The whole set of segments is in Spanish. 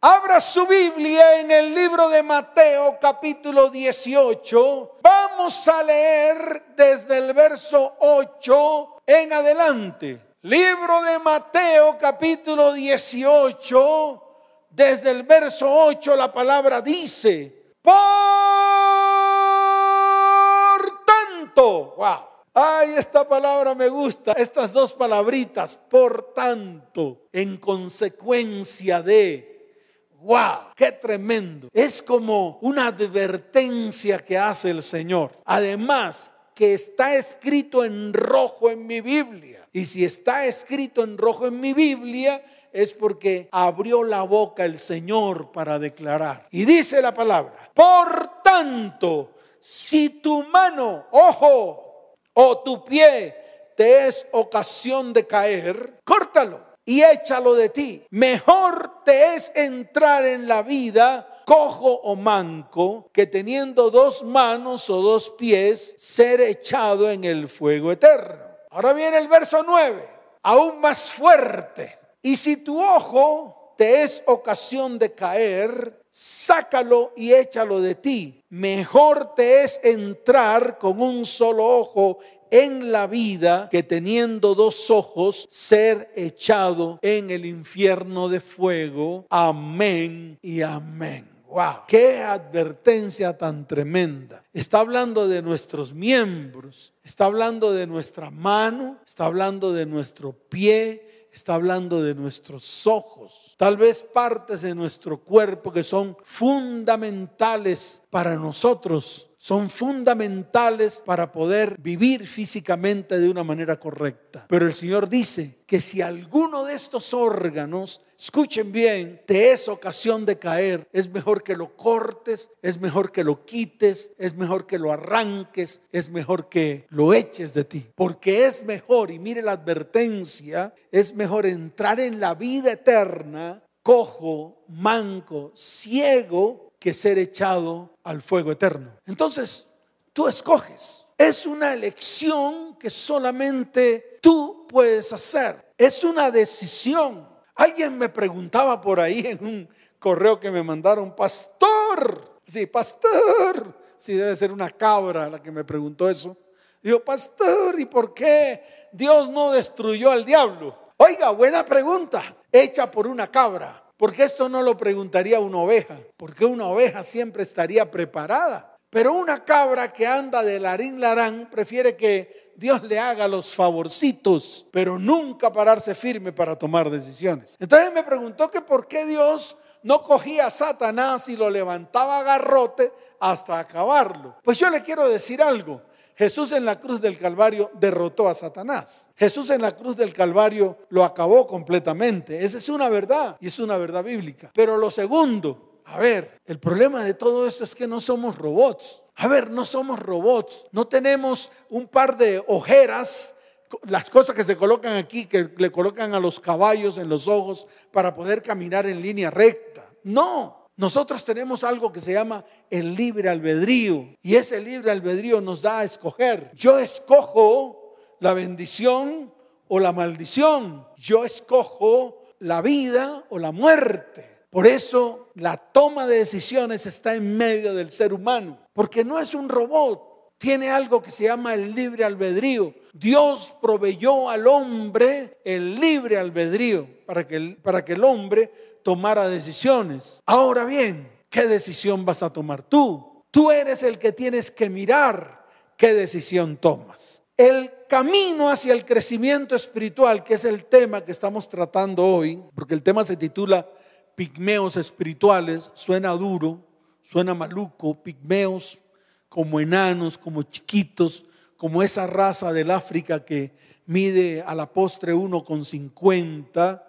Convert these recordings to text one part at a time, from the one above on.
Abra su Biblia en el libro de Mateo capítulo 18. Vamos a leer desde el verso 8 en adelante. Libro de Mateo capítulo 18, desde el verso 8 la palabra dice, por tanto, wow. Ay, esta palabra me gusta, estas dos palabritas, por tanto, en consecuencia de, ¡Wow! ¡Qué tremendo! Es como una advertencia que hace el Señor. Además, que está escrito en rojo en mi Biblia. Y si está escrito en rojo en mi Biblia, es porque abrió la boca el Señor para declarar. Y dice la palabra, por tanto, si tu mano, ojo, o tu pie te es ocasión de caer, córtalo y échalo de ti. Mejor te es entrar en la vida cojo o manco que teniendo dos manos o dos pies ser echado en el fuego eterno. Ahora viene el verso 9, aún más fuerte. Y si tu ojo te es ocasión de caer, sácalo y échalo de ti. Mejor te es entrar con un solo ojo en la vida que teniendo dos ojos ser echado en el infierno de fuego. Amén y amén. Wow, qué advertencia tan tremenda. Está hablando de nuestros miembros, está hablando de nuestra mano, está hablando de nuestro pie, está hablando de nuestros ojos, tal vez partes de nuestro cuerpo que son fundamentales para nosotros son fundamentales para poder vivir físicamente de una manera correcta. Pero el Señor dice que si alguno de estos órganos, escuchen bien, te es ocasión de caer, es mejor que lo cortes, es mejor que lo quites, es mejor que lo arranques, es mejor que lo eches de ti. Porque es mejor, y mire la advertencia, es mejor entrar en la vida eterna cojo, manco, ciego, que ser echado al fuego eterno. Entonces, tú escoges. Es una elección que solamente tú puedes hacer. Es una decisión. Alguien me preguntaba por ahí en un correo que me mandaron, pastor. Sí, pastor. Sí, debe ser una cabra la que me preguntó eso. Digo, pastor, ¿y por qué Dios no destruyó al diablo? Oiga, buena pregunta, hecha por una cabra. Porque esto no lo preguntaría una oveja, porque una oveja siempre estaría preparada. Pero una cabra que anda de larín larán prefiere que Dios le haga los favorcitos, pero nunca pararse firme para tomar decisiones. Entonces me preguntó que por qué Dios no cogía a Satanás y lo levantaba a garrote hasta acabarlo. Pues yo le quiero decir algo. Jesús en la cruz del Calvario derrotó a Satanás. Jesús en la cruz del Calvario lo acabó completamente. Esa es una verdad y es una verdad bíblica. Pero lo segundo, a ver, el problema de todo esto es que no somos robots. A ver, no somos robots. No tenemos un par de ojeras las cosas que se colocan aquí, que le colocan a los caballos en los ojos para poder caminar en línea recta. No, nosotros tenemos algo que se llama el libre albedrío y ese libre albedrío nos da a escoger. Yo escojo la bendición o la maldición. Yo escojo la vida o la muerte. Por eso la toma de decisiones está en medio del ser humano, porque no es un robot, tiene algo que se llama el libre albedrío. Dios proveyó al hombre el libre albedrío para que el, para que el hombre tomara decisiones. Ahora bien, ¿qué decisión vas a tomar tú? Tú eres el que tienes que mirar qué decisión tomas. El camino hacia el crecimiento espiritual, que es el tema que estamos tratando hoy, porque el tema se titula Pigmeos espirituales, suena duro, suena maluco, pigmeos como enanos, como chiquitos, como esa raza del África que mide a la postre uno con cincuenta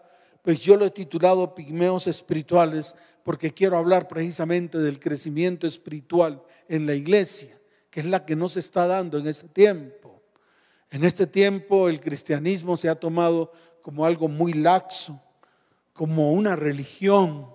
pues yo lo he titulado Pigmeos Espirituales porque quiero hablar precisamente del crecimiento espiritual en la iglesia, que es la que nos está dando en este tiempo. En este tiempo el cristianismo se ha tomado como algo muy laxo, como una religión,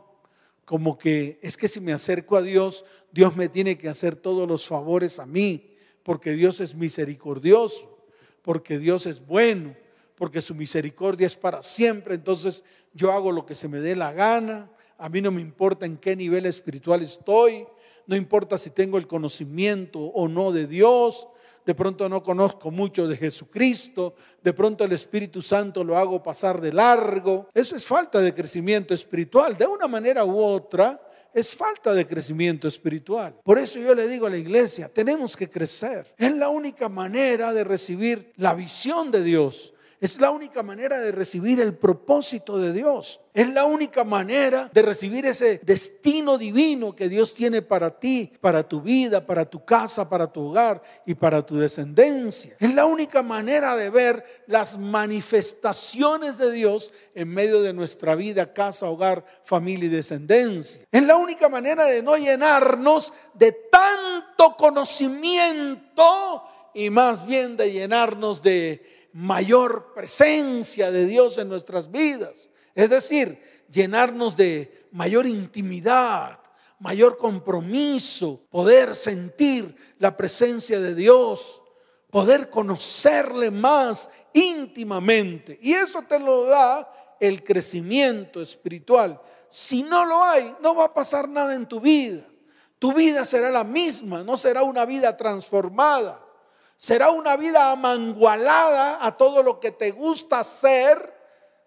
como que es que si me acerco a Dios, Dios me tiene que hacer todos los favores a mí, porque Dios es misericordioso, porque Dios es bueno, porque su misericordia es para siempre. Entonces yo hago lo que se me dé la gana, A mí no me importa en qué nivel espiritual estoy, no importa si tengo el conocimiento o no de Dios, de pronto no conozco mucho de Jesucristo, de pronto el Espíritu Santo lo hago pasar de largo. Eso es falta de crecimiento espiritual. De una manera u otra, es falta de crecimiento espiritual. Por eso yo le digo a la iglesia, tenemos que crecer. Es la única manera de recibir la visión de Dios. Es la única manera de recibir el propósito de Dios. Es la única manera de recibir ese destino divino que Dios tiene para ti, para tu vida, para tu casa, para tu hogar y para tu descendencia. Es la única manera de ver las manifestaciones de Dios en medio de nuestra vida, casa, hogar, familia y descendencia. Es la única manera de no llenarnos de tanto conocimiento y más bien de llenarnos de mayor presencia de Dios en nuestras vidas. Es decir, llenarnos de mayor intimidad, mayor compromiso, poder sentir la presencia de Dios, poder conocerle más íntimamente. Y eso te lo da el crecimiento espiritual. Si no lo hay, no va a pasar nada en tu vida. Tu vida será la misma, no será una vida transformada. Será una vida amangualada a todo lo que te gusta hacer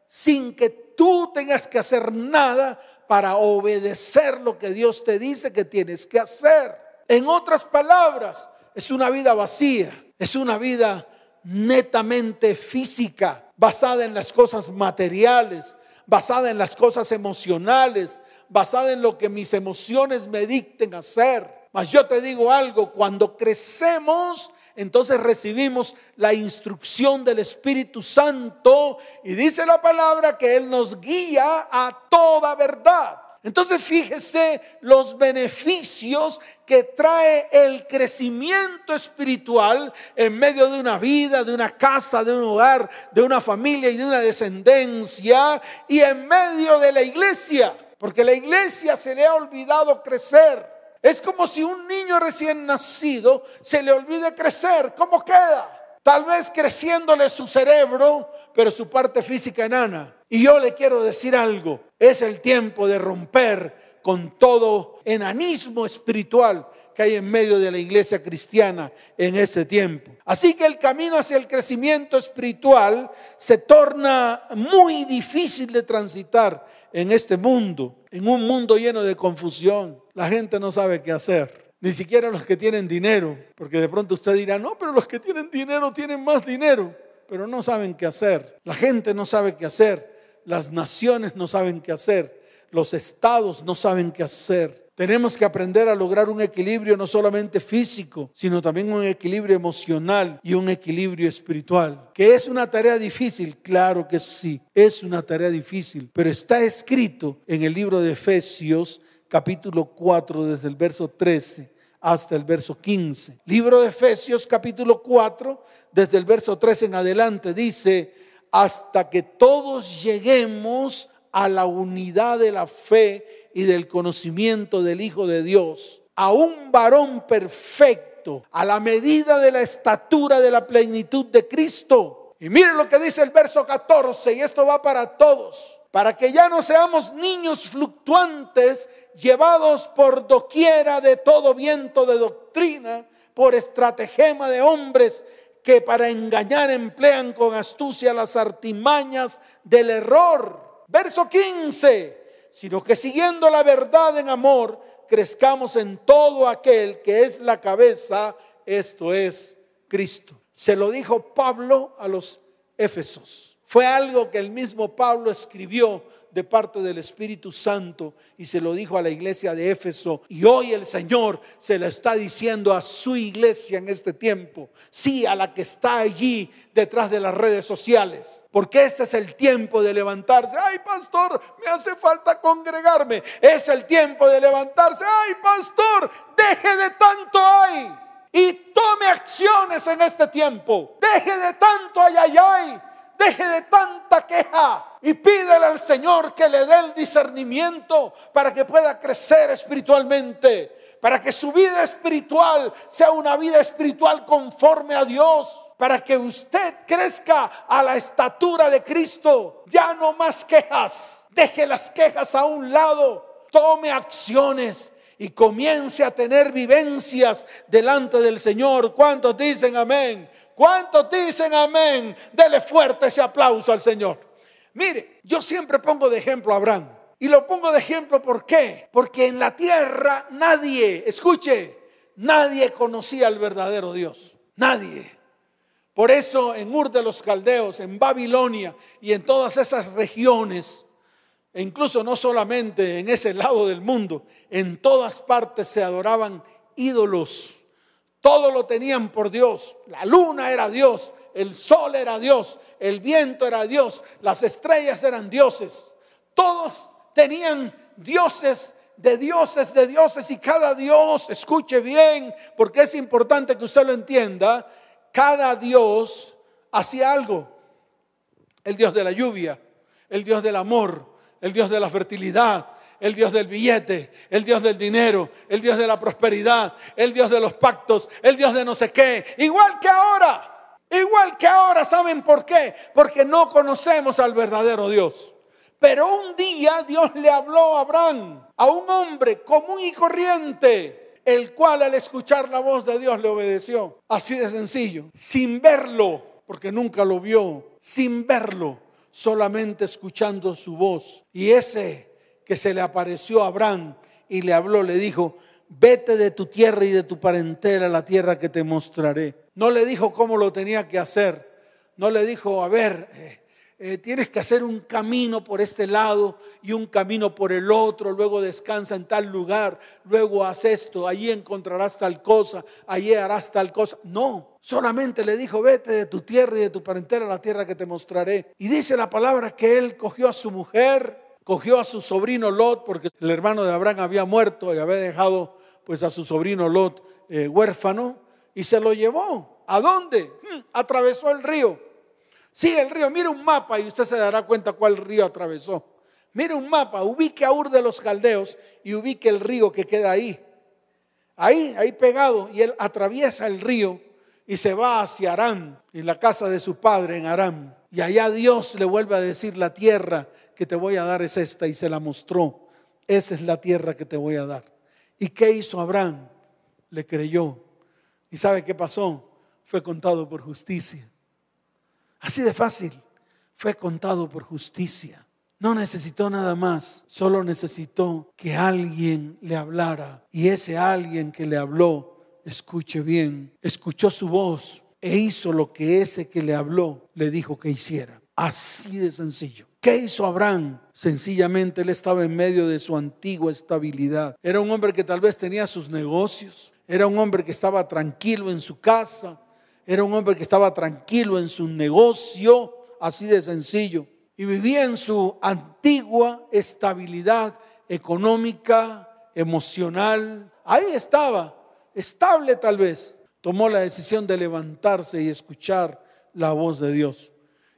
sin que tú tengas que hacer nada para obedecer lo que Dios te dice que tienes que hacer. En otras palabras, es una vida vacía, es una vida netamente física, basada en las cosas materiales, basada en las cosas emocionales, basada en lo que mis emociones me dicten hacer. Mas yo te digo algo, cuando crecemos entonces recibimos la instrucción del Espíritu Santo y dice la palabra que Él nos guía a toda verdad. Entonces fíjese los beneficios que trae el crecimiento espiritual en medio de una vida, de una casa, de un hogar, de una familia y de una descendencia y en medio de la iglesia, porque la iglesia se le ha olvidado crecer. Es como si un niño recién nacido se le olvide crecer. ¿Cómo queda? Tal vez creciéndole su cerebro, pero su parte física enana. Y yo le quiero decir algo. Es el tiempo de romper con todo enanismo espiritual que hay en medio de la iglesia cristiana en ese tiempo. Así que el camino hacia el crecimiento espiritual se torna muy difícil de transitar en este mundo, en un mundo lleno de confusión. La gente no sabe qué hacer. Ni siquiera los que tienen dinero, porque de pronto usted dirá, no, pero los que tienen dinero tienen más dinero, pero no saben qué hacer. La gente no sabe qué hacer, las naciones no saben qué hacer, los estados no saben qué hacer. Tenemos que aprender a lograr un equilibrio no solamente físico, sino también un equilibrio emocional y un equilibrio espiritual. ¿Que es una tarea difícil? Claro que sí, es una tarea difícil, pero está escrito en el libro de Efesios capítulo 4 desde el verso 13 hasta el verso 15. Libro de Efesios capítulo 4 desde el verso 13 en adelante dice, hasta que todos lleguemos a la unidad de la fe y del conocimiento del Hijo de Dios, a un varón perfecto, a la medida de la estatura de la plenitud de Cristo. Y miren lo que dice el verso 14, y esto va para todos, para que ya no seamos niños fluctuantes, llevados por doquiera de todo viento de doctrina, por estratagema de hombres que para engañar emplean con astucia las artimañas del error. Verso 15 sino que siguiendo la verdad en amor, crezcamos en todo aquel que es la cabeza, esto es Cristo. Se lo dijo Pablo a los Éfesos. Fue algo que el mismo Pablo escribió de parte del Espíritu Santo y se lo dijo a la iglesia de Éfeso. Y hoy el Señor se lo está diciendo a su iglesia en este tiempo. Sí, a la que está allí detrás de las redes sociales. Porque este es el tiempo de levantarse. Ay, pastor, me hace falta congregarme. Es el tiempo de levantarse. Ay, pastor, deje de tanto ay. Y tome acciones en este tiempo. Deje de tanto ay. Deje de tanta queja y pídele al Señor que le dé el discernimiento para que pueda crecer espiritualmente, para que su vida espiritual sea una vida espiritual conforme a Dios. para que usted crezca a la estatura de Cristo. Ya no más quejas. Deje las quejas a un lado. Tome acciones y comience a tener vivencias delante del Señor. ¿Cuántos dicen amén? ¿Cuántos dicen amén? Dele fuerte ese aplauso al Señor. Mire, yo siempre pongo de ejemplo a Abraham. Y lo pongo de ejemplo ¿por qué? Porque en la tierra nadie, escuche, nadie conocía al verdadero Dios. Nadie. Por eso en Ur de los Caldeos, en Babilonia y en todas esas regiones, e incluso no solamente en ese lado del mundo, en todas partes se adoraban ídolos. Todo lo tenían por Dios. La luna era Dios, el sol era Dios, el viento era Dios, las estrellas eran dioses. Todos tenían dioses de dioses, de dioses y cada dios, escuche bien, porque es importante que usted lo entienda, cada dios hacía algo. El dios de la lluvia, el dios del amor, el Dios de la fertilidad, el Dios del billete, el Dios del dinero, el Dios de la prosperidad, el Dios de los pactos, el Dios de no sé qué. Igual que ahora, igual que ahora, ¿saben por qué? Porque no conocemos al verdadero Dios. Pero un día Dios le habló a Abraham, a un hombre común y corriente, el cual al escuchar la voz de Dios le obedeció. Así de sencillo, sin verlo, porque nunca lo vio, sin verlo solamente escuchando su voz. Y ese que se le apareció a Abraham y le habló, le dijo, vete de tu tierra y de tu parentela a la tierra que te mostraré. No le dijo cómo lo tenía que hacer. No le dijo, a ver, eh, tienes que hacer un camino por este lado y un camino por el otro, luego descansa en tal lugar, luego haz esto, allí encontrarás tal cosa, allí harás tal cosa. No, solamente le dijo, vete de tu tierra y de tu parentela a la tierra que te mostraré. Y dice la palabra que él cogió a su mujer, cogió a su sobrino Lot, porque el hermano de Abraham había muerto y había dejado pues a su sobrino Lot eh, huérfano, y se lo llevó. ¿A dónde? Hmm, atravesó el río Sí, el río, mire un mapa y usted se dará cuenta cuál río atravesó. Mire un mapa, ubique a Ur de los Caldeos y ubique el río que queda ahí. Ahí, ahí pegado. Y él atraviesa el río y se va hacia Aram, en la casa de su padre en Aram. Y allá Dios le vuelve a decir, la tierra que te voy a dar es esta. Y se la mostró. Esa es la tierra que te voy a dar. ¿Y qué hizo Abraham? Le creyó. ¿Y sabe qué pasó? Fue contado por justicia. Así de fácil. Fue contado por justicia. No necesitó nada más, solo necesitó que alguien le hablara. Y ese alguien que le habló, escuche bien, escuchó su voz e hizo lo que ese que le habló le dijo que hiciera. Así de sencillo. ¿Qué hizo Abraham? Sencillamente él estaba en medio de su antigua estabilidad. Era un hombre que tal vez tenía sus negocios, era un hombre que estaba tranquilo en su casa, era un hombre que estaba tranquilo en su negocio, así de sencillo, y vivía en su antigua estabilidad económica, emocional. Ahí estaba, estable tal vez. Tomó la decisión de levantarse y escuchar la voz de Dios.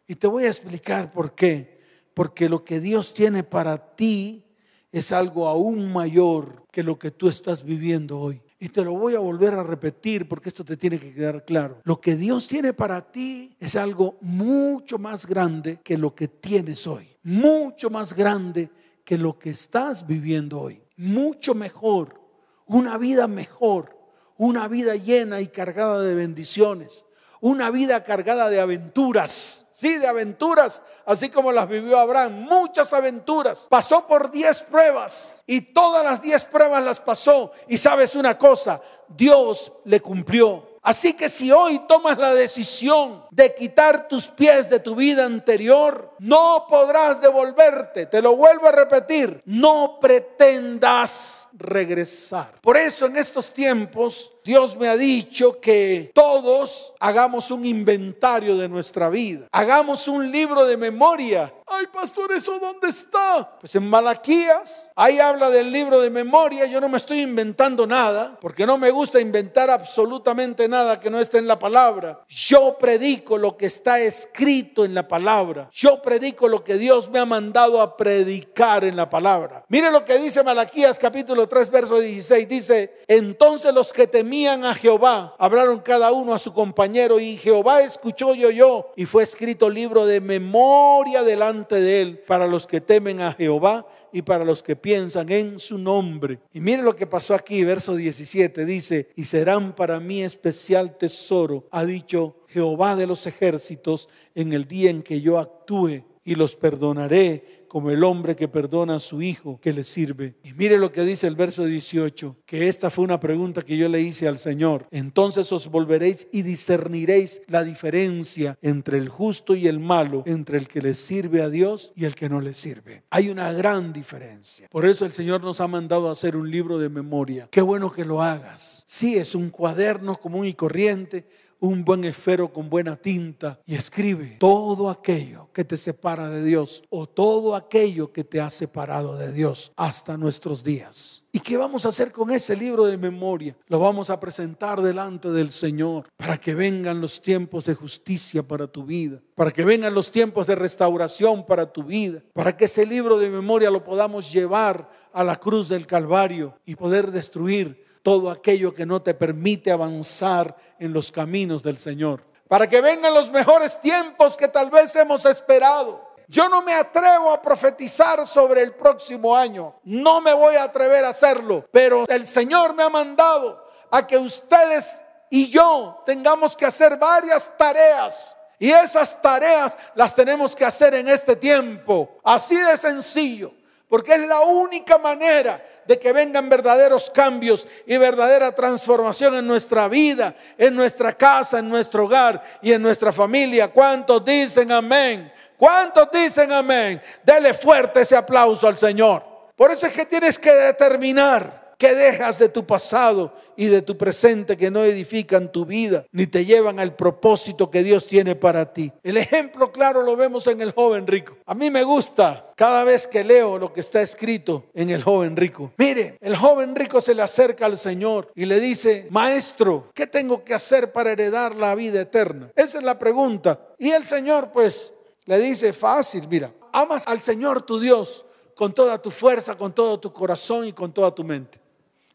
Y te voy a explicar por qué. Porque lo que Dios tiene para ti es algo aún mayor que lo que tú estás viviendo hoy. Y te lo voy a volver a repetir porque esto te tiene que quedar claro. Lo que Dios tiene para ti es algo mucho más grande que lo que tienes hoy. Mucho más grande que lo que estás viviendo hoy. Mucho mejor. Una vida mejor. Una vida llena y cargada de bendiciones. Una vida cargada de aventuras Sí, de aventuras, así como las vivió Abraham, muchas aventuras. Pasó por diez pruebas y todas las diez pruebas las pasó. Y sabes una cosa, Dios le cumplió. Así que si hoy tomas la decisión de quitar tus pies de tu vida anterior, no podrás devolverte. Te lo vuelvo a repetir, no pretendas regresar. Por eso en estos tiempos Dios me ha dicho que todos hagamos un inventario de nuestra vida. Hagamos un libro de memoria. Ay, pastor, ¿eso dónde está? Pues en Malaquías. Ahí habla del libro de memoria. Yo no me estoy inventando nada, porque no me gusta inventar absolutamente nada que no esté en la palabra. Yo predico lo que está escrito en la palabra. Yo predico lo que Dios me ha mandado a predicar en la palabra. Mire lo que dice Malaquías capítulo 3, verso 16 dice, entonces los que a Jehová hablaron cada uno a su compañero y Jehová escuchó y oyó y fue escrito libro de memoria delante de él para los que temen a Jehová y para los que piensan en su nombre. Y mire lo que pasó aquí, verso 17, dice, y serán para mí especial tesoro, ha dicho Jehová de los ejércitos, en el día en que yo actúe y los perdonaré como el hombre que perdona a su hijo que le sirve. Y mire lo que dice el verso 18, que esta fue una pregunta que yo le hice al Señor. Entonces os volveréis y discerniréis la diferencia entre el justo y el malo, entre el que le sirve a Dios y el que no le sirve. Hay una gran diferencia. Por eso el Señor nos ha mandado hacer un libro de memoria. Qué bueno que lo hagas. Sí, es un cuaderno común y corriente un buen esfero con buena tinta y escribe todo aquello que te separa de Dios o todo aquello que te ha separado de Dios hasta nuestros días. ¿Y qué vamos a hacer con ese libro de memoria? Lo vamos a presentar delante del Señor para que vengan los tiempos de justicia para tu vida, para que vengan los tiempos de restauración para tu vida, para que ese libro de memoria lo podamos llevar a la cruz del Calvario y poder destruir todo aquello que no te permite avanzar en los caminos del Señor. Para que vengan los mejores tiempos que tal vez hemos esperado. Yo no me atrevo a profetizar sobre el próximo año. No me voy a atrever a hacerlo. Pero el Señor me ha mandado a que ustedes y yo tengamos que hacer varias tareas. Y esas tareas las tenemos que hacer en este tiempo. Así de sencillo porque es la única manera de que vengan verdaderos cambios y verdadera transformación en nuestra vida, en nuestra casa, en nuestro hogar y en nuestra familia. ¿Cuántos dicen amén? ¿Cuántos dicen amén? Dele fuerte ese aplauso al Señor. Por eso es que tienes que determinar ¿Qué dejas de tu pasado y de tu presente que no edifican tu vida ni te llevan al propósito que Dios tiene para ti? El ejemplo claro lo vemos en el joven rico. A mí me gusta cada vez que leo lo que está escrito en el joven rico. Mire, el joven rico se le acerca al Señor y le dice, maestro, ¿qué tengo que hacer para heredar la vida eterna? Esa es la pregunta. Y el Señor pues le dice, fácil, mira, amas al Señor tu Dios con toda tu fuerza, con todo tu corazón y con toda tu mente.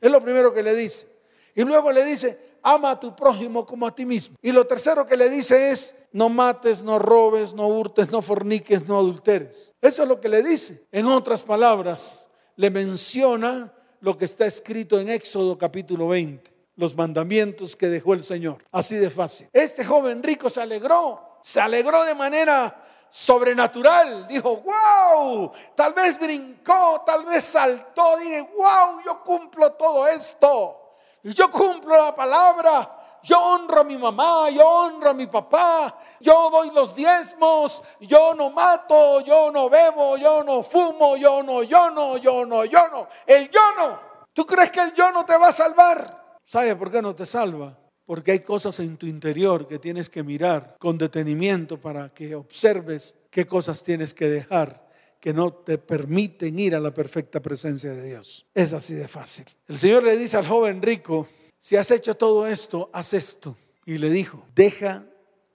Es lo primero que le dice. Y luego le dice, ama a tu prójimo como a ti mismo. Y lo tercero que le dice es, no mates, no robes, no hurtes, no forniques, no adulteres. Eso es lo que le dice. En otras palabras, le menciona lo que está escrito en Éxodo capítulo 20, los mandamientos que dejó el Señor. Así de fácil. Este joven rico se alegró, se alegró de manera sobrenatural. Dijo, wow, tal vez brincó, tal vez saltó. Dije, wow, yo cumplo todo esto. Yo cumplo la palabra. Yo honro a mi mamá, yo honro a mi papá, yo doy los diezmos, yo no mato, yo no bebo, yo no fumo, yo no, yo no, yo no, yo no. El yo no. ¿Tú crees que el yo no te va a salvar? ¿Sabes por qué no te salva? Porque hay cosas en tu interior que tienes que mirar con detenimiento para que observes qué cosas tienes que dejar que no te permiten ir a la perfecta presencia de Dios. Es así de fácil. El Señor le dice al joven rico, si has hecho todo esto, haz esto. Y le dijo, deja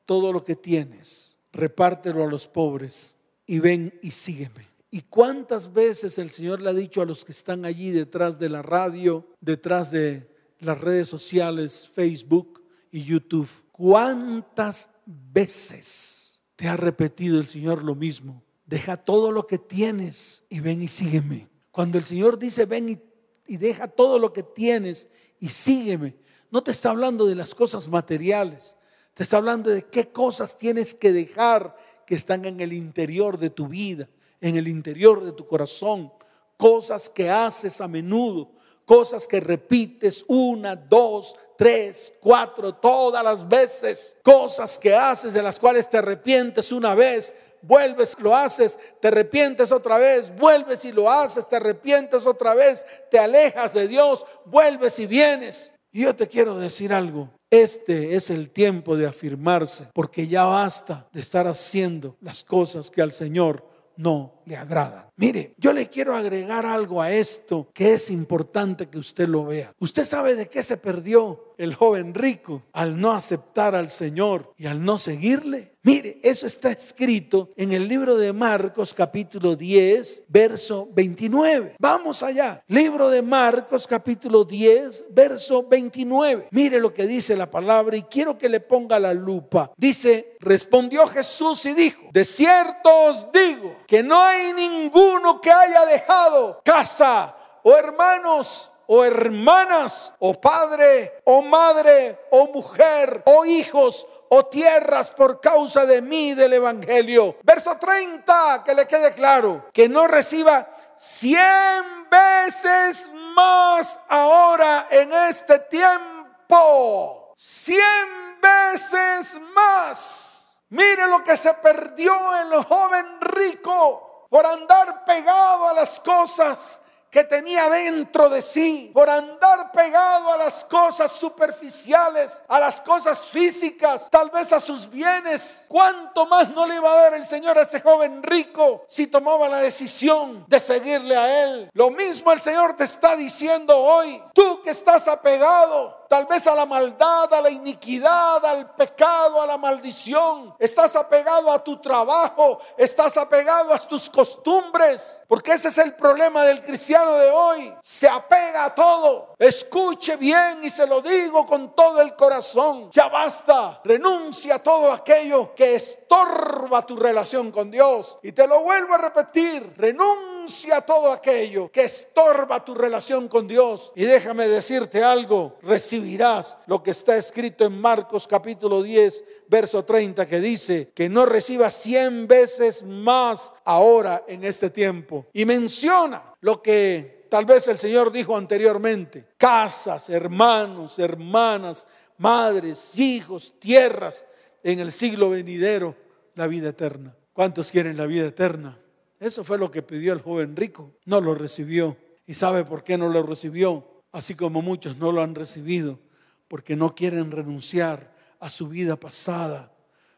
todo lo que tienes, repártelo a los pobres y ven y sígueme. ¿Y cuántas veces el Señor le ha dicho a los que están allí detrás de la radio, detrás de las redes sociales, Facebook y YouTube. ¿Cuántas veces te ha repetido el Señor lo mismo? Deja todo lo que tienes y ven y sígueme. Cuando el Señor dice ven y, y deja todo lo que tienes y sígueme, no te está hablando de las cosas materiales, te está hablando de qué cosas tienes que dejar que están en el interior de tu vida, en el interior de tu corazón, cosas que haces a menudo, cosas que repites una, dos, tres, cuatro, todas las veces, cosas que haces de las cuales te arrepientes una vez, vuelves, lo haces, te arrepientes otra vez, vuelves y lo haces, te arrepientes otra vez, te alejas de Dios, vuelves y vienes. Y yo te quiero decir algo, este es el tiempo de afirmarse, porque ya basta de estar haciendo las cosas que al Señor no le agradan. Mire, yo le quiero agregar algo a esto que es importante que usted lo vea. ¿Usted sabe de qué se perdió el joven rico al no aceptar al Señor y al no seguirle? Mire, eso está escrito en el libro de Marcos capítulo 10, verso 29. Vamos allá. Libro de Marcos capítulo 10, verso 29. Mire lo que dice la palabra y quiero que le ponga la lupa. Dice, respondió Jesús y dijo, de cierto os digo que no hay ninguno que haya dejado casa o hermanos o hermanas, o padre, o madre, o mujer, o hijos, o tierras por causa de mí del Evangelio. Verso 30, que le quede claro, que no reciba cien veces más ahora en este tiempo. Cien veces más. Mire lo que se perdió el joven rico por andar pegado a las cosas que tenía dentro de sí por andar pegado a las cosas superficiales, a las cosas físicas, tal vez a sus bienes. ¿Cuánto más no le iba a dar el Señor a ese joven rico si tomaba la decisión de seguirle a Él? Lo mismo el Señor te está diciendo hoy, tú que estás apegado tal vez a la maldad, a la iniquidad, al pecado, a la maldición. Estás apegado a tu trabajo, estás apegado a tus costumbres, porque ese es el problema del cristiano de hoy. Se apega a todo. Escuche bien y se lo digo con todo el corazón. Ya basta. Renuncia a todo aquello que estorba tu relación con Dios. Y te lo vuelvo a repetir. Renuncia a todo aquello que estorba tu relación con Dios. Y déjame decirte algo. Recibirás lo que está escrito en Marcos capítulo 10, verso 30, que dice que no recibas cien veces más ahora en este tiempo. Y menciona lo que tal vez el Señor dijo anteriormente, casas, hermanos, hermanas, madres, hijos, tierras, en el siglo venidero, la vida eterna. ¿Cuántos quieren la vida eterna? Eso fue lo que pidió el joven rico. No lo recibió. ¿Y sabe por qué no lo recibió? Así como muchos no lo han recibido, porque no quieren renunciar a su vida pasada,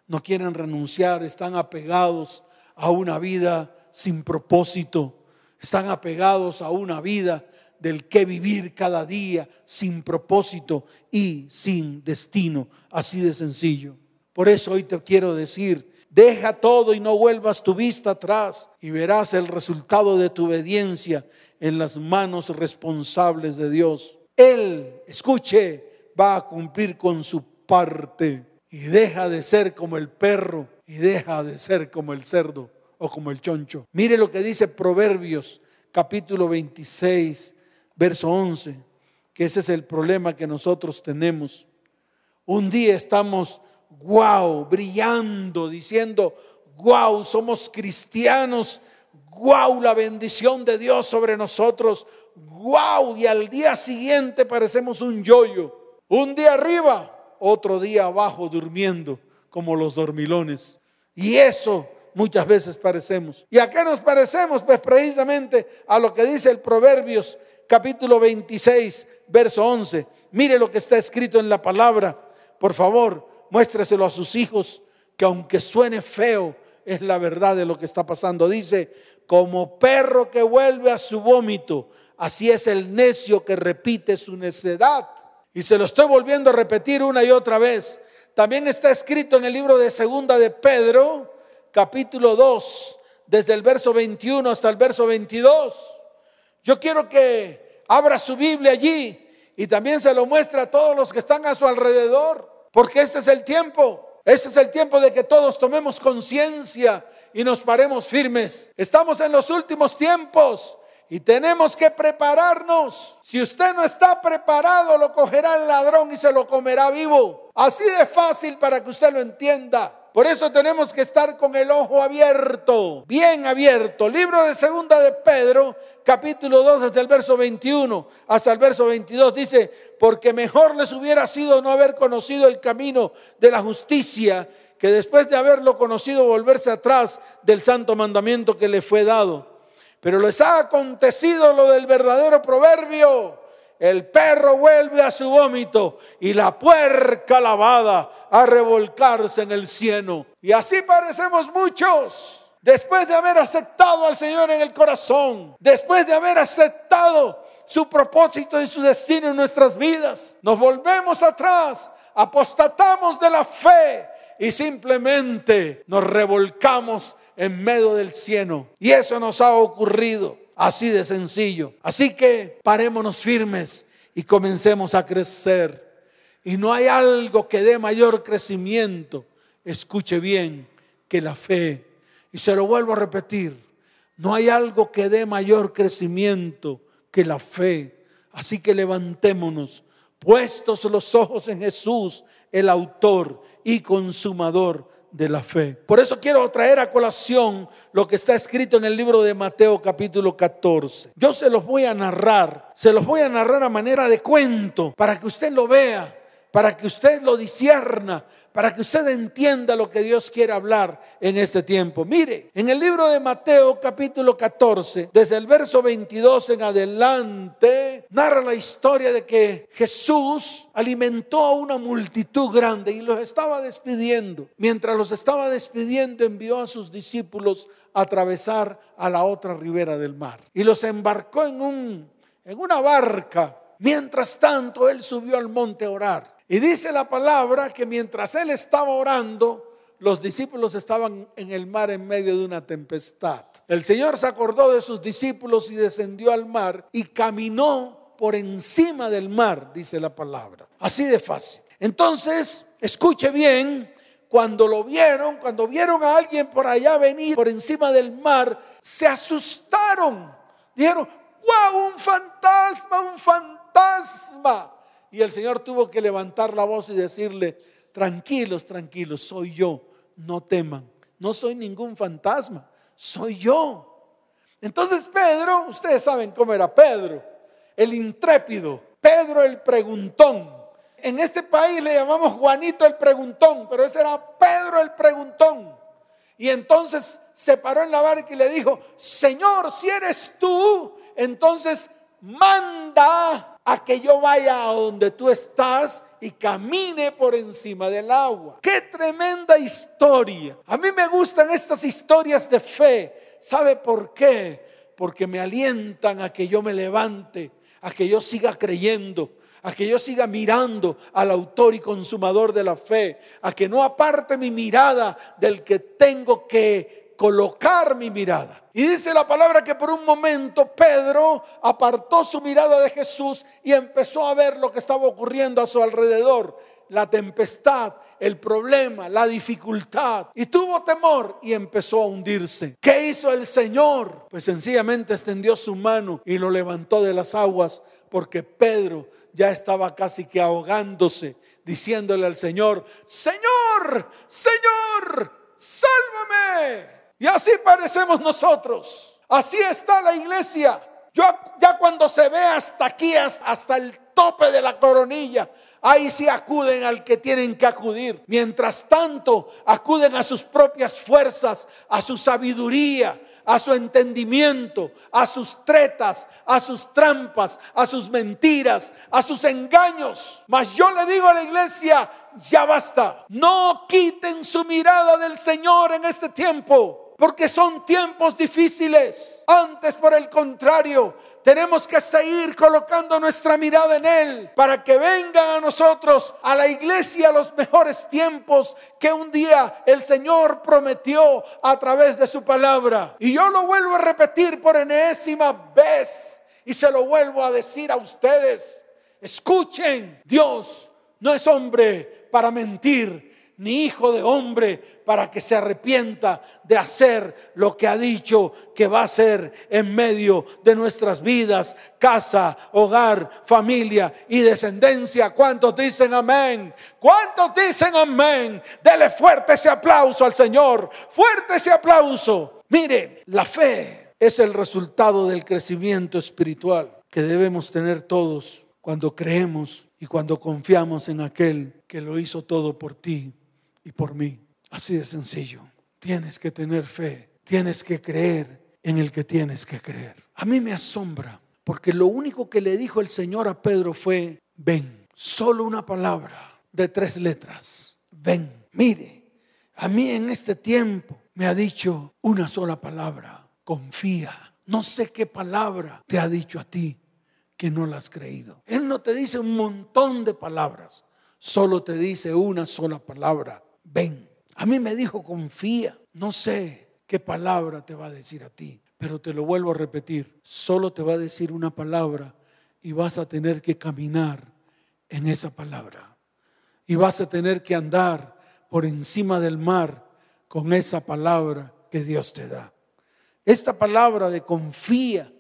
no quieren renunciar, están apegados a una vida sin propósito, están apegados a una vida del que vivir cada día sin propósito y sin destino, así de sencillo. Por eso hoy te quiero decir, deja todo y no vuelvas tu vista atrás y verás el resultado de tu obediencia en las manos responsables de Dios. Él, escuche, va a cumplir con su parte y deja de ser como el perro y deja de ser como el cerdo o como el choncho. Mire lo que dice Proverbios capítulo 26, verso 11, que ese es el problema que nosotros tenemos. Un día estamos, wow, brillando, diciendo, wow, somos cristianos ¡Guau! La bendición de Dios sobre nosotros. ¡Guau! Y al día siguiente parecemos un yoyo. Un día arriba, otro día abajo durmiendo como los dormilones. Y eso muchas veces parecemos. ¿Y a qué nos parecemos? Pues precisamente a lo que dice el Proverbios capítulo 26, verso 11. Mire lo que está escrito en la palabra. Por favor, muéstreselo a sus hijos, que aunque suene feo, es la verdad de lo que está pasando. Dice, como perro que vuelve a su vómito, así es el necio que repite su necedad. Y se lo estoy volviendo a repetir una y otra vez. También está escrito en el libro de Segunda de Pedro, capítulo 2, desde el verso 21 hasta el verso 22. Yo quiero que abra su Biblia allí y también se lo muestre a todos los que están a su alrededor, porque este es el tiempo. Este es el tiempo de que todos tomemos conciencia y nos paremos firmes. Estamos en los últimos tiempos y tenemos que prepararnos. Si usted no está preparado, lo cogerá el ladrón y se lo comerá vivo. Así de fácil para que usted lo entienda. Por eso tenemos que estar con el ojo abierto, bien abierto. Libro de Segunda de Pedro, capítulo 2, desde el verso 21 hasta el verso 22, dice, porque mejor les hubiera sido no haber conocido el camino de la justicia que después de haberlo conocido volverse atrás del santo mandamiento que le fue dado. Pero les ha acontecido lo del verdadero proverbio. El perro vuelve a su vómito y la puerca lavada a revolcarse en el cieno. Y así parecemos muchos. después de haber aceptado al Señor en el corazón, después de haber aceptado su propósito y su destino en nuestras vidas, nos volvemos atrás, apostatamos de la fe y simplemente nos revolcamos en medio del cielo. Y eso nos ha ocurrido así de sencillo. Así que parémonos firmes y comencemos a crecer. Y no hay algo que dé mayor crecimiento, escuche bien, que la fe. Y se lo vuelvo a repetir, no hay algo que dé mayor crecimiento que la fe. Así que levantémonos, puestos los ojos en Jesús, el autor y consumador de la fe. Por eso quiero traer a colación lo que está escrito en el libro de Mateo capítulo 14. Yo se los voy a narrar, se los voy a narrar a manera de cuento para que usted lo vea, para que usted lo disierna, para que usted entienda lo que Dios quiere hablar en este tiempo. Mire, en el libro de Mateo capítulo 14, desde el verso 22 en adelante, narra la historia de que Jesús alimentó a una multitud grande y los estaba despidiendo. Mientras los estaba despidiendo, envió a sus discípulos a atravesar a la otra ribera del mar y los embarcó en un en una barca. Mientras tanto, él subió al monte a orar. Y dice la palabra que mientras él estaba orando, los discípulos estaban en el mar en medio de una tempestad. El Señor se acordó de sus discípulos y descendió al mar y caminó por encima del mar, dice la palabra. Así de fácil. Entonces, escuche bien, cuando lo vieron, cuando vieron a alguien por allá venir por encima del mar, se asustaron. Dijeron, wow, un fantasma, un fantasma. Y el Señor tuvo que levantar la voz y decirle, tranquilos, tranquilos, soy yo, no teman, no soy ningún fantasma, soy yo. Entonces Pedro, ustedes saben cómo era Pedro, el intrépido, Pedro el preguntón. En este país le llamamos Juanito el preguntón, pero ese era Pedro el preguntón. Y entonces se paró en la barca y le dijo, Señor, si eres tú, entonces manda a que yo vaya a donde tú estás y camine por encima del agua. Qué tremenda historia. A mí me gustan estas historias de fe. ¿Sabe por qué? Porque me alientan a que yo me levante, a que yo siga creyendo, a que yo siga mirando al autor y consumador de la fe, a que no aparte mi mirada del que tengo que colocar mi mirada. Y dice la palabra que por un momento Pedro apartó su mirada de Jesús y empezó a ver lo que estaba ocurriendo a su alrededor, la tempestad, el problema, la dificultad. Y tuvo temor y empezó a hundirse. ¿Qué hizo el Señor? Pues sencillamente extendió su mano y lo levantó de las aguas porque Pedro ya estaba casi que ahogándose, diciéndole al Señor, Señor, Señor, sálvame. Y así parecemos nosotros. Así está la iglesia. Yo, ya cuando se ve hasta aquí, hasta el tope de la coronilla, ahí sí acuden al que tienen que acudir. Mientras tanto, acuden a sus propias fuerzas, a su sabiduría, a su entendimiento, a sus tretas, a sus trampas, a sus mentiras, a sus engaños. Mas yo le digo a la iglesia, ya basta. No quiten su mirada del Señor en este tiempo porque son tiempos difíciles. Antes, por el contrario, tenemos que seguir colocando nuestra mirada en Él para que vengan a nosotros, a la iglesia, los mejores tiempos que un día el Señor prometió a través de su palabra. Y yo lo vuelvo a repetir por enésima vez y se lo vuelvo a decir a ustedes. Escuchen, Dios no es hombre para mentir ni hijo de hombre para que se arrepienta de hacer lo que ha dicho que va a hacer en medio de nuestras vidas, casa, hogar, familia y descendencia. ¿Cuántos dicen amén? ¿Cuántos dicen amén? Dele fuerte ese aplauso al Señor, fuerte ese aplauso. Mire, la fe es el resultado del crecimiento espiritual que debemos tener todos cuando creemos y cuando confiamos en aquel que lo hizo todo por ti y por mí. Así de sencillo. Tienes que tener fe, tienes que creer en el que tienes que creer. A mí me asombra, porque lo único que le dijo el Señor a Pedro fue, ven, solo una palabra de tres letras, ven, mire. A mí en este tiempo me ha dicho una sola palabra, confía. No sé qué palabra te ha dicho a ti que no la has creído. Él no te dice un montón de palabras, solo te dice una sola palabra, ven. A mí me dijo confía. No sé qué palabra te va a decir a ti, pero te lo vuelvo a repetir, solo te va a decir una palabra y vas a tener que caminar en esa palabra. Y vas a tener que andar por encima del mar con esa palabra que Dios te da. Esta palabra de confía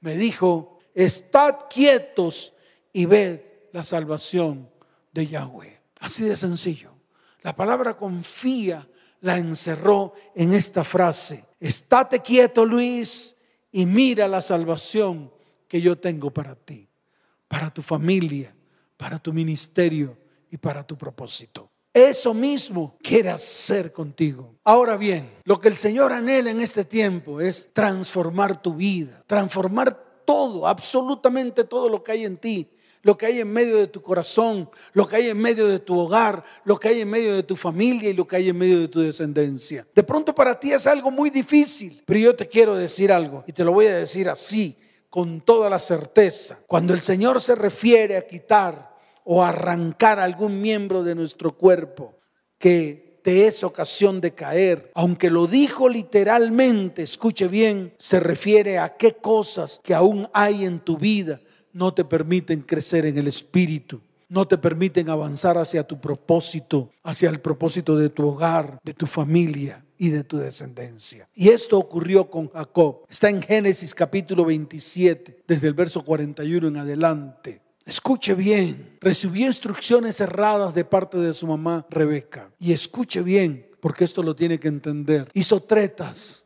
me dijo, estad quietos y ved la salvación de Yahweh. Así de sencillo. La palabra confía la encerró en esta frase. Estate quieto, Luis, y mira la salvación que yo tengo para ti, para tu familia, para tu ministerio y para tu propósito. Eso mismo quiere hacer contigo. Ahora bien, lo que el Señor anhela en este tiempo es transformar tu vida, transformar todo, absolutamente todo lo que hay en ti, lo que hay en medio de tu corazón, lo que hay en medio de tu hogar, lo que hay en medio de tu familia y lo que hay en medio de tu descendencia. De pronto para ti es algo muy difícil, pero yo te quiero decir algo y te lo voy a decir así, con toda la certeza. Cuando el Señor se refiere a quitar o arrancar algún miembro de nuestro cuerpo que te es ocasión de caer. Aunque lo dijo literalmente, escuche bien, se refiere a qué cosas que aún hay en tu vida no te permiten crecer en el espíritu, no te permiten avanzar hacia tu propósito, hacia el propósito de tu hogar, de tu familia y de tu descendencia. Y esto ocurrió con Jacob. Está en Génesis capítulo 27, desde el verso 41 en adelante. Escuche bien, recibió instrucciones erradas de parte de su mamá Rebeca. Y escuche bien, porque esto lo tiene que entender. Hizo tretas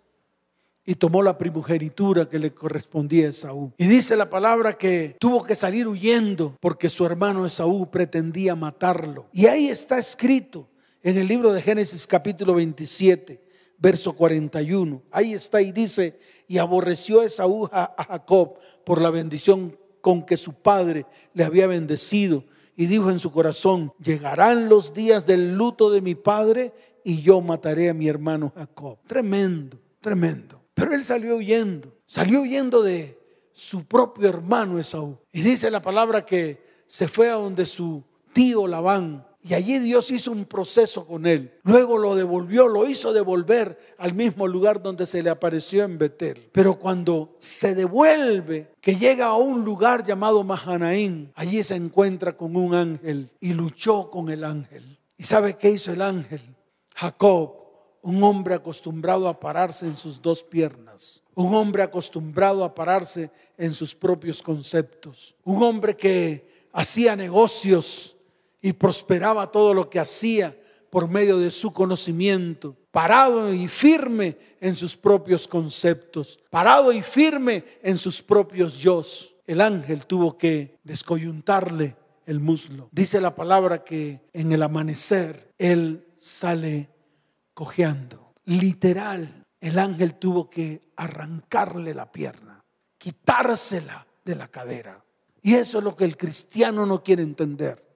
y tomó la primogenitura que le correspondía a Esaú. Y dice la palabra que tuvo que salir huyendo porque su hermano Esaú pretendía matarlo. Y ahí está escrito en el libro de Génesis capítulo 27, verso 41. Ahí está y dice, y aborreció Esaú a Jacob por la bendición con que su padre le había bendecido y dijo en su corazón, llegarán los días del luto de mi padre y yo mataré a mi hermano Jacob. Tremendo, tremendo. Pero él salió huyendo, salió huyendo de su propio hermano Esaú. Y dice la palabra que se fue a donde su tío Labán y allí Dios hizo un proceso con él. Luego lo devolvió, lo hizo devolver al mismo lugar donde se le apareció en Betel. Pero cuando se devuelve, que llega a un lugar llamado Mahanaín, allí se encuentra con un ángel y luchó con el ángel. ¿Y sabe qué hizo el ángel? Jacob, un hombre acostumbrado a pararse en sus dos piernas, un hombre acostumbrado a pararse en sus propios conceptos, un hombre que hacía negocios y prosperaba todo lo que hacía por medio de su conocimiento, parado y firme en sus propios conceptos, parado y firme en sus propios yo. El ángel tuvo que descoyuntarle el muslo. Dice la palabra que en el amanecer él sale cojeando. Literal, el ángel tuvo que arrancarle la pierna, quitársela de la cadera. Y eso es lo que el cristiano no quiere entender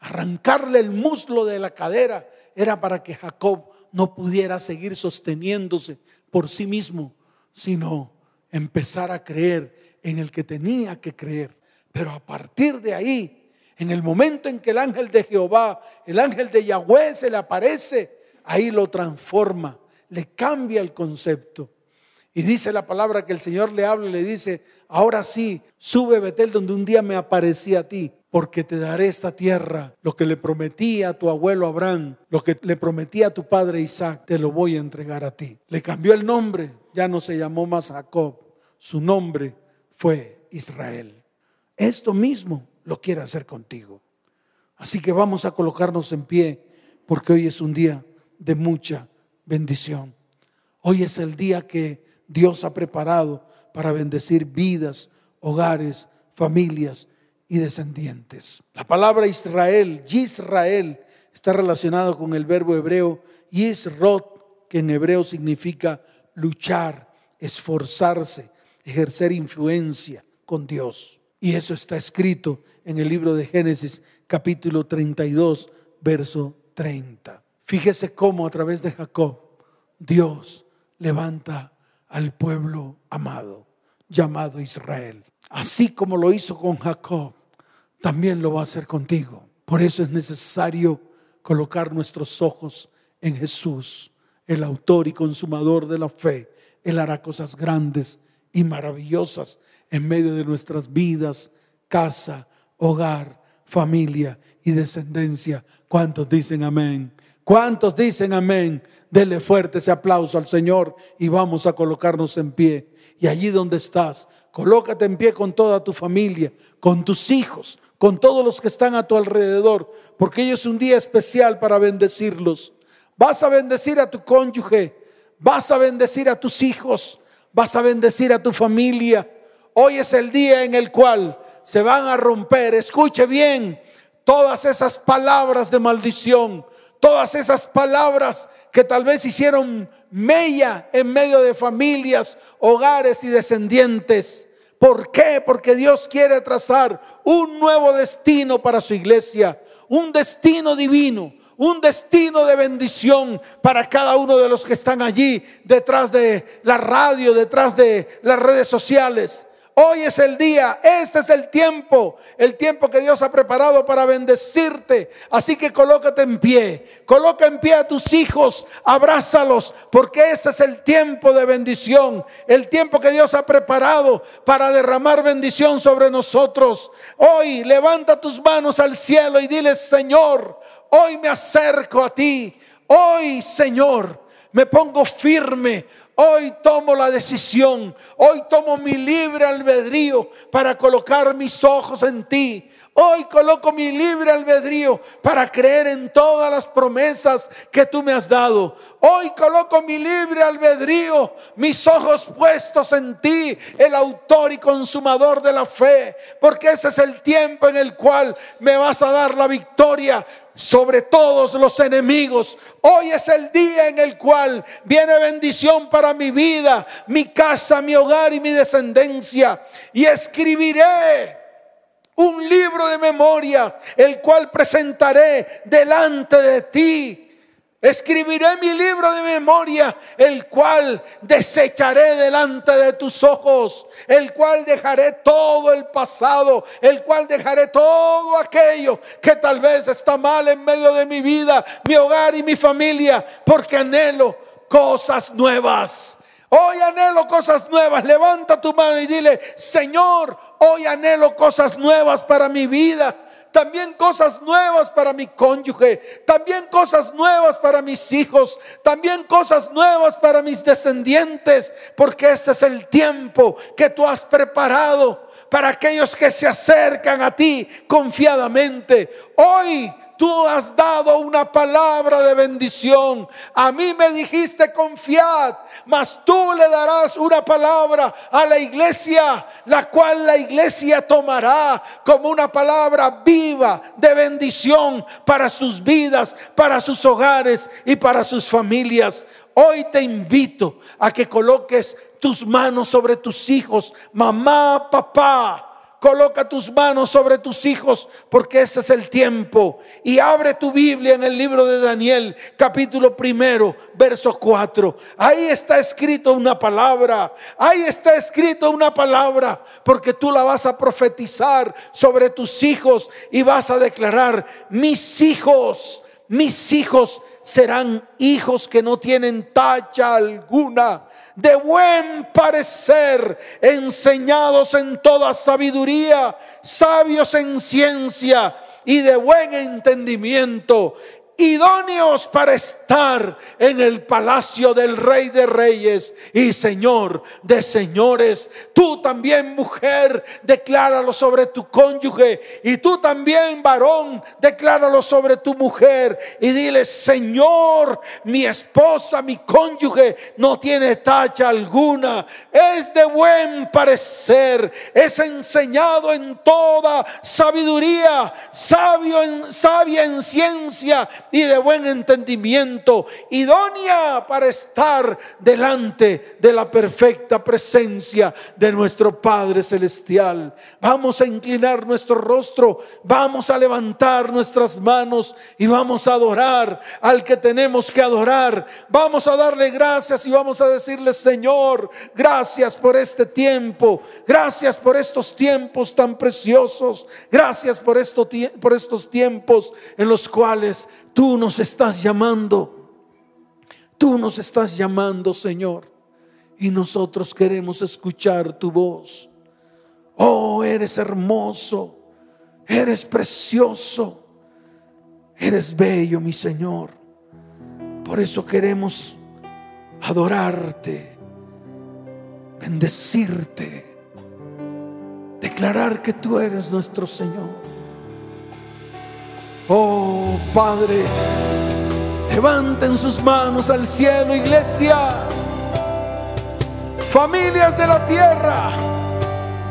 arrancarle el muslo de la cadera era para que Jacob no pudiera seguir sosteniéndose por sí mismo, sino empezar a creer en el que tenía que creer. Pero a partir de ahí, en el momento en que el ángel de Jehová, el ángel de Yahweh se le aparece, ahí lo transforma, le cambia el concepto. Y dice la palabra que el Señor le habla le dice, ahora sí, sube Betel donde un día me aparecí a ti porque te daré esta tierra, lo que le prometí a tu abuelo Abraham, lo que le prometí a tu padre Isaac, te lo voy a entregar a ti. Le cambió el nombre, ya no se llamó más Jacob, su nombre fue Israel. Esto mismo lo quiere hacer contigo. Así que vamos a colocarnos en pie, porque hoy es un día de mucha bendición. Hoy es el día que Dios ha preparado para bendecir vidas, hogares, familias y descendientes. La palabra Israel, Yisrael, está relacionado con el verbo hebreo Yisrot, que en hebreo significa luchar, esforzarse, ejercer influencia con Dios. Y eso está escrito en el libro de Génesis capítulo 32, verso 30. Fíjese cómo a través de Jacob Dios levanta al pueblo amado, llamado Israel. Así como lo hizo con Jacob, también lo va a hacer contigo. Por eso es necesario colocar nuestros ojos en Jesús, el autor y consumador de la fe. Él hará cosas grandes y maravillosas en medio de nuestras vidas, casa, hogar, familia y descendencia. ¿Cuántos dicen amén? ¿Cuántos dicen amén? Dele fuerte ese aplauso al Señor y vamos a colocarnos en pie. Y allí donde estás, colócate en pie con toda tu familia, con tus hijos, con todos los que están a tu alrededor, porque hoy es un día especial para bendecirlos. Vas a bendecir a tu cónyuge, vas a bendecir a tus hijos, vas a bendecir a tu familia. Hoy es el día en el cual se van a romper, escuche bien, todas esas palabras de maldición, todas esas palabras que tal vez hicieron mella en medio de familias, hogares y descendientes. ¿Por qué? Porque Dios quiere trazar un nuevo destino para su iglesia, un destino divino, un destino de bendición para cada uno de los que están allí detrás de la radio, detrás de las redes sociales. Hoy es el día, este es el tiempo, el tiempo que Dios ha preparado para bendecirte. Así que colócate en pie, coloca en pie a tus hijos, abrázalos, porque este es el tiempo de bendición, el tiempo que Dios ha preparado para derramar bendición sobre nosotros. Hoy levanta tus manos al cielo y dile, Señor, hoy me acerco a ti, hoy, Señor, me pongo firme Hoy tomo la decisión, hoy tomo mi libre albedrío para colocar mis ojos en ti. Hoy coloco mi libre albedrío para creer en todas las promesas que tú me has dado. Hoy coloco mi libre albedrío, mis ojos puestos en ti, el autor y consumador de la fe, porque ese es el tiempo en el cual me vas a dar la victoria sobre todos los enemigos. Hoy es el día en el cual viene bendición para mi vida, mi casa, mi hogar y mi descendencia. Y escribiré un libro de memoria, el cual presentaré delante de ti Escribiré mi libro de memoria, el cual desecharé delante de tus ojos, el cual dejaré todo el pasado, el cual dejaré todo aquello que tal vez está mal en medio de mi vida, mi hogar y mi familia, porque anhelo cosas nuevas. Hoy anhelo cosas nuevas. Levanta tu mano y dile, Señor, hoy anhelo cosas nuevas para mi vida también cosas nuevas para mi cónyuge, también cosas nuevas para mis hijos, también cosas nuevas para mis descendientes, porque ese es el tiempo que tú has preparado para aquellos que se acercan a ti confiadamente. Hoy Tú has dado una palabra de bendición. A mí me dijiste confiad, mas tú le darás una palabra a la iglesia, la cual la iglesia tomará como una palabra viva de bendición para sus vidas, para sus hogares y para sus familias. Hoy te invito a que coloques tus manos sobre tus hijos, mamá, papá Coloca tus manos sobre tus hijos porque ese es el tiempo. Y abre tu Biblia en el libro de Daniel, capítulo primero, verso 4. Ahí está escrito una palabra. Ahí está escrito una palabra porque tú la vas a profetizar sobre tus hijos y vas a declarar, mis hijos, mis hijos serán hijos que no tienen tacha alguna. De buen parecer, enseñados en toda sabiduría, sabios en ciencia y de buen entendimiento, idóneos para estar en el palacio del Rey de Reyes y Señor de Señores. Tú también, mujer, decláralo sobre tu cónyuge. Y tú también, varón, decláralo sobre tu mujer. Y dile, Señor, mi esposa, mi cónyuge, no tiene tacha alguna. Es de buen parecer. Es enseñado en toda sabiduría. Sabio en, sabia en ciencia y de buen entendimiento, idónea para estar delante de la perfecta presencia de nuestro Padre Celestial. Vamos a inclinar nuestro rostro, vamos a levantar nuestras manos y vamos a adorar al que tenemos que adorar. Vamos a darle gracias y vamos a decirle, Señor, gracias por este tiempo, gracias por estos tiempos tan preciosos, gracias por, esto, por estos tiempos en los cuales tú nos estás llamando. Tú nos estás llamando, Señor, y nosotros queremos escuchar tu voz. Oh, eres hermoso, eres precioso, eres bello, mi Señor. Por eso queremos adorarte, bendecirte, declarar que tú eres nuestro Señor. Oh Padre, levanten sus manos al cielo, iglesia. Familias de la tierra,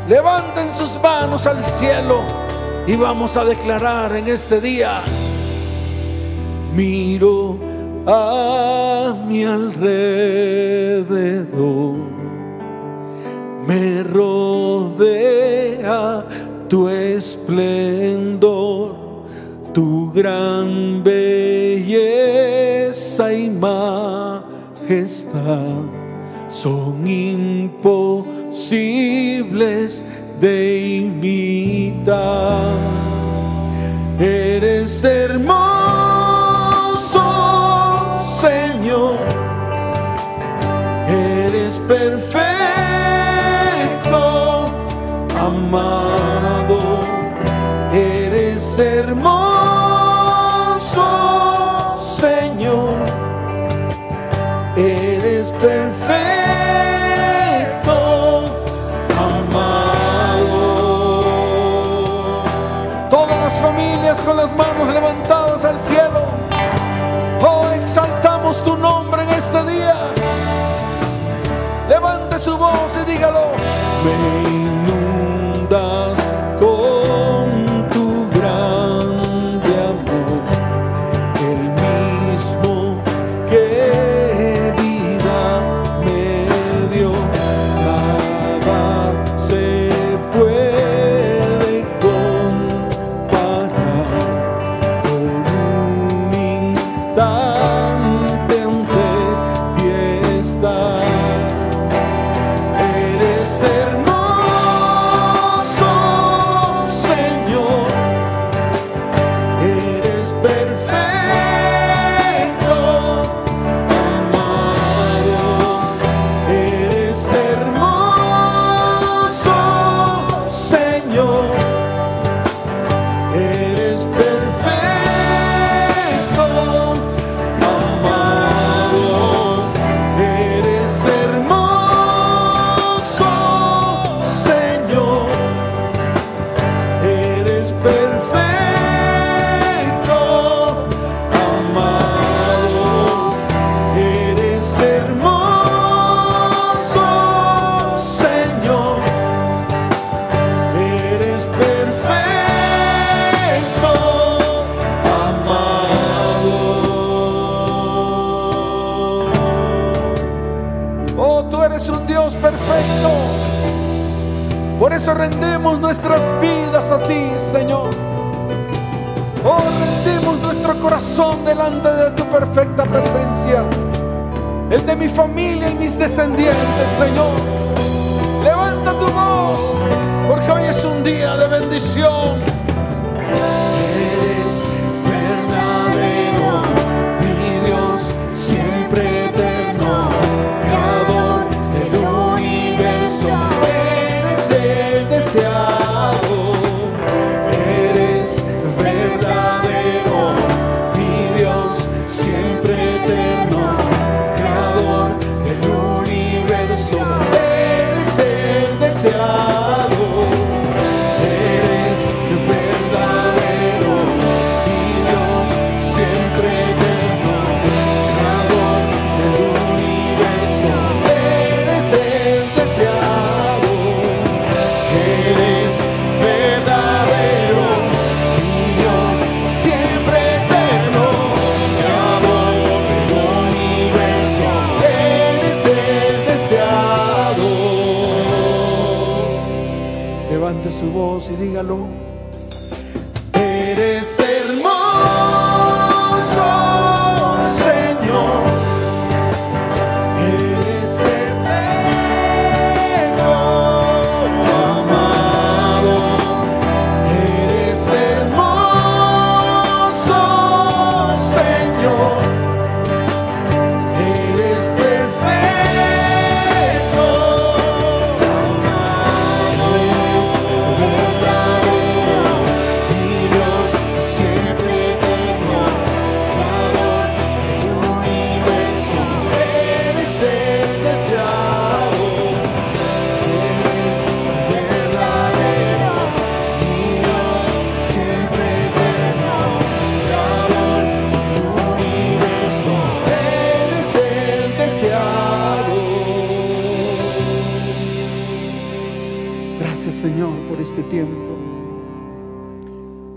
levanten sus manos al cielo y vamos a declarar en este día. Miro a mi alrededor, me rodea tu esplendor tu gran belleza y majestad son imposibles de imitar. Eres hermoso, Señor. Eres perfecto, amado. corazón delante de tu perfecta presencia, el de mi familia y mis descendientes, Señor. Levanta tu voz, porque hoy es un día de bendición. levante su voz y dígalo. Tiempo.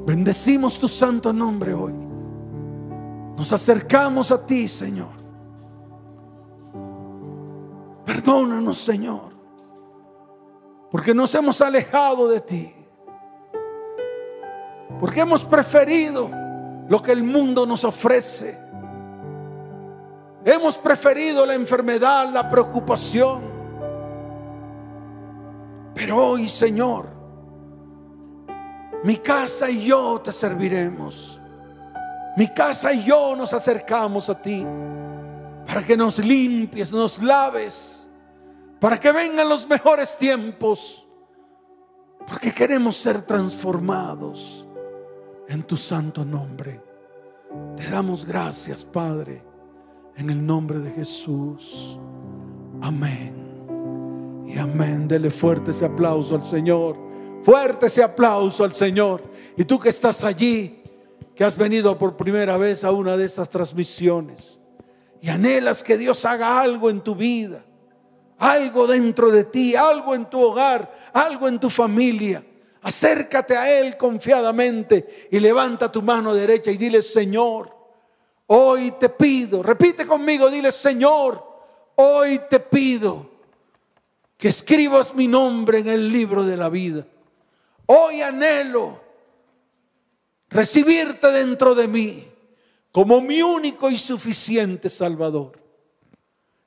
Bendecimos tu santo nombre hoy. Nos acercamos a ti, Señor. Perdónanos, Señor, porque nos hemos alejado de ti. Porque hemos preferido lo que el mundo nos ofrece. Hemos preferido la enfermedad, la preocupación. Pero hoy, Señor, mi casa y yo te serviremos. Mi casa y yo nos acercamos a ti para que nos limpies, nos laves, para que vengan los mejores tiempos, porque queremos ser transformados en tu santo nombre. Te damos gracias, Padre, en el nombre de Jesús. Amén. Y amén. Dele fuerte ese aplauso al Señor. Fuerte ese aplauso al Señor. Y tú que estás allí, que has venido por primera vez a una de estas transmisiones y anhelas que Dios haga algo en tu vida, algo dentro de ti, algo en tu hogar, algo en tu familia. Acércate a Él confiadamente y levanta tu mano derecha y dile, Señor, hoy te pido, repite conmigo, dile, Señor, hoy te pido que escribas mi nombre en el libro de la vida. Hoy anhelo recibirte dentro de mí como mi único y suficiente Salvador.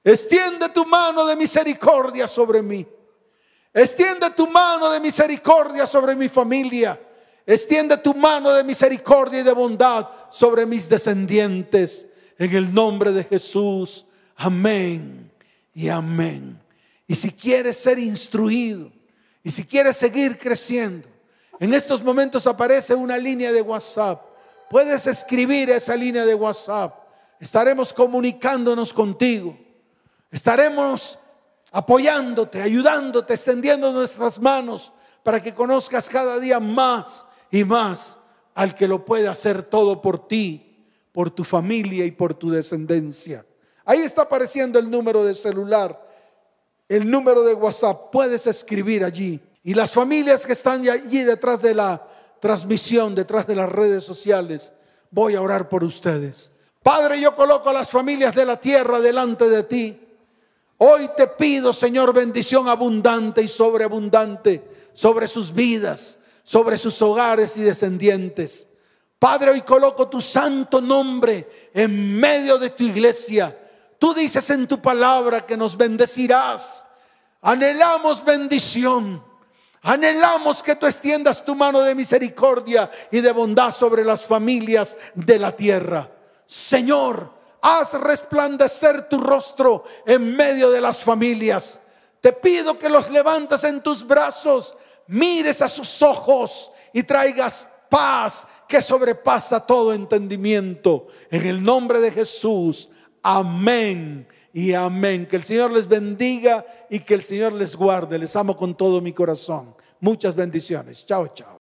Extiende tu mano de misericordia sobre mí. Extiende tu mano de misericordia sobre mi familia. Extiende tu mano de misericordia y de bondad sobre mis descendientes. En el nombre de Jesús. Amén y amén. Y si quieres ser instruido y si quieres seguir creciendo, en estos momentos aparece una línea de WhatsApp. Puedes escribir esa línea de WhatsApp. Estaremos comunicándonos contigo. Estaremos apoyándote, ayudándote, extendiendo nuestras manos para que conozcas cada día más y más al que lo puede hacer todo por ti, por tu familia y por tu descendencia. Ahí está apareciendo el número de celular, el número de WhatsApp. Puedes escribir allí. Y las familias que están allí detrás de la transmisión, detrás de las redes sociales, voy a orar por ustedes. Padre, yo coloco a las familias de la tierra delante de ti. Hoy te pido, Señor, bendición abundante y sobreabundante sobre sus vidas, sobre sus hogares y descendientes. Padre, hoy coloco tu santo nombre en medio de tu iglesia. Tú dices en tu palabra que nos bendecirás. Anhelamos bendición. Anhelamos que tú extiendas tu mano de misericordia y de bondad sobre las familias de la tierra. Señor, haz resplandecer tu rostro en medio de las familias. Te pido que los levantes en tus brazos, mires a sus ojos y traigas paz que sobrepasa todo entendimiento. En el nombre de Jesús, amén y amén. Que el Señor les bendiga y que el Señor les guarde. Les amo con todo mi corazón. Muchas bendiciones. Chao, chao.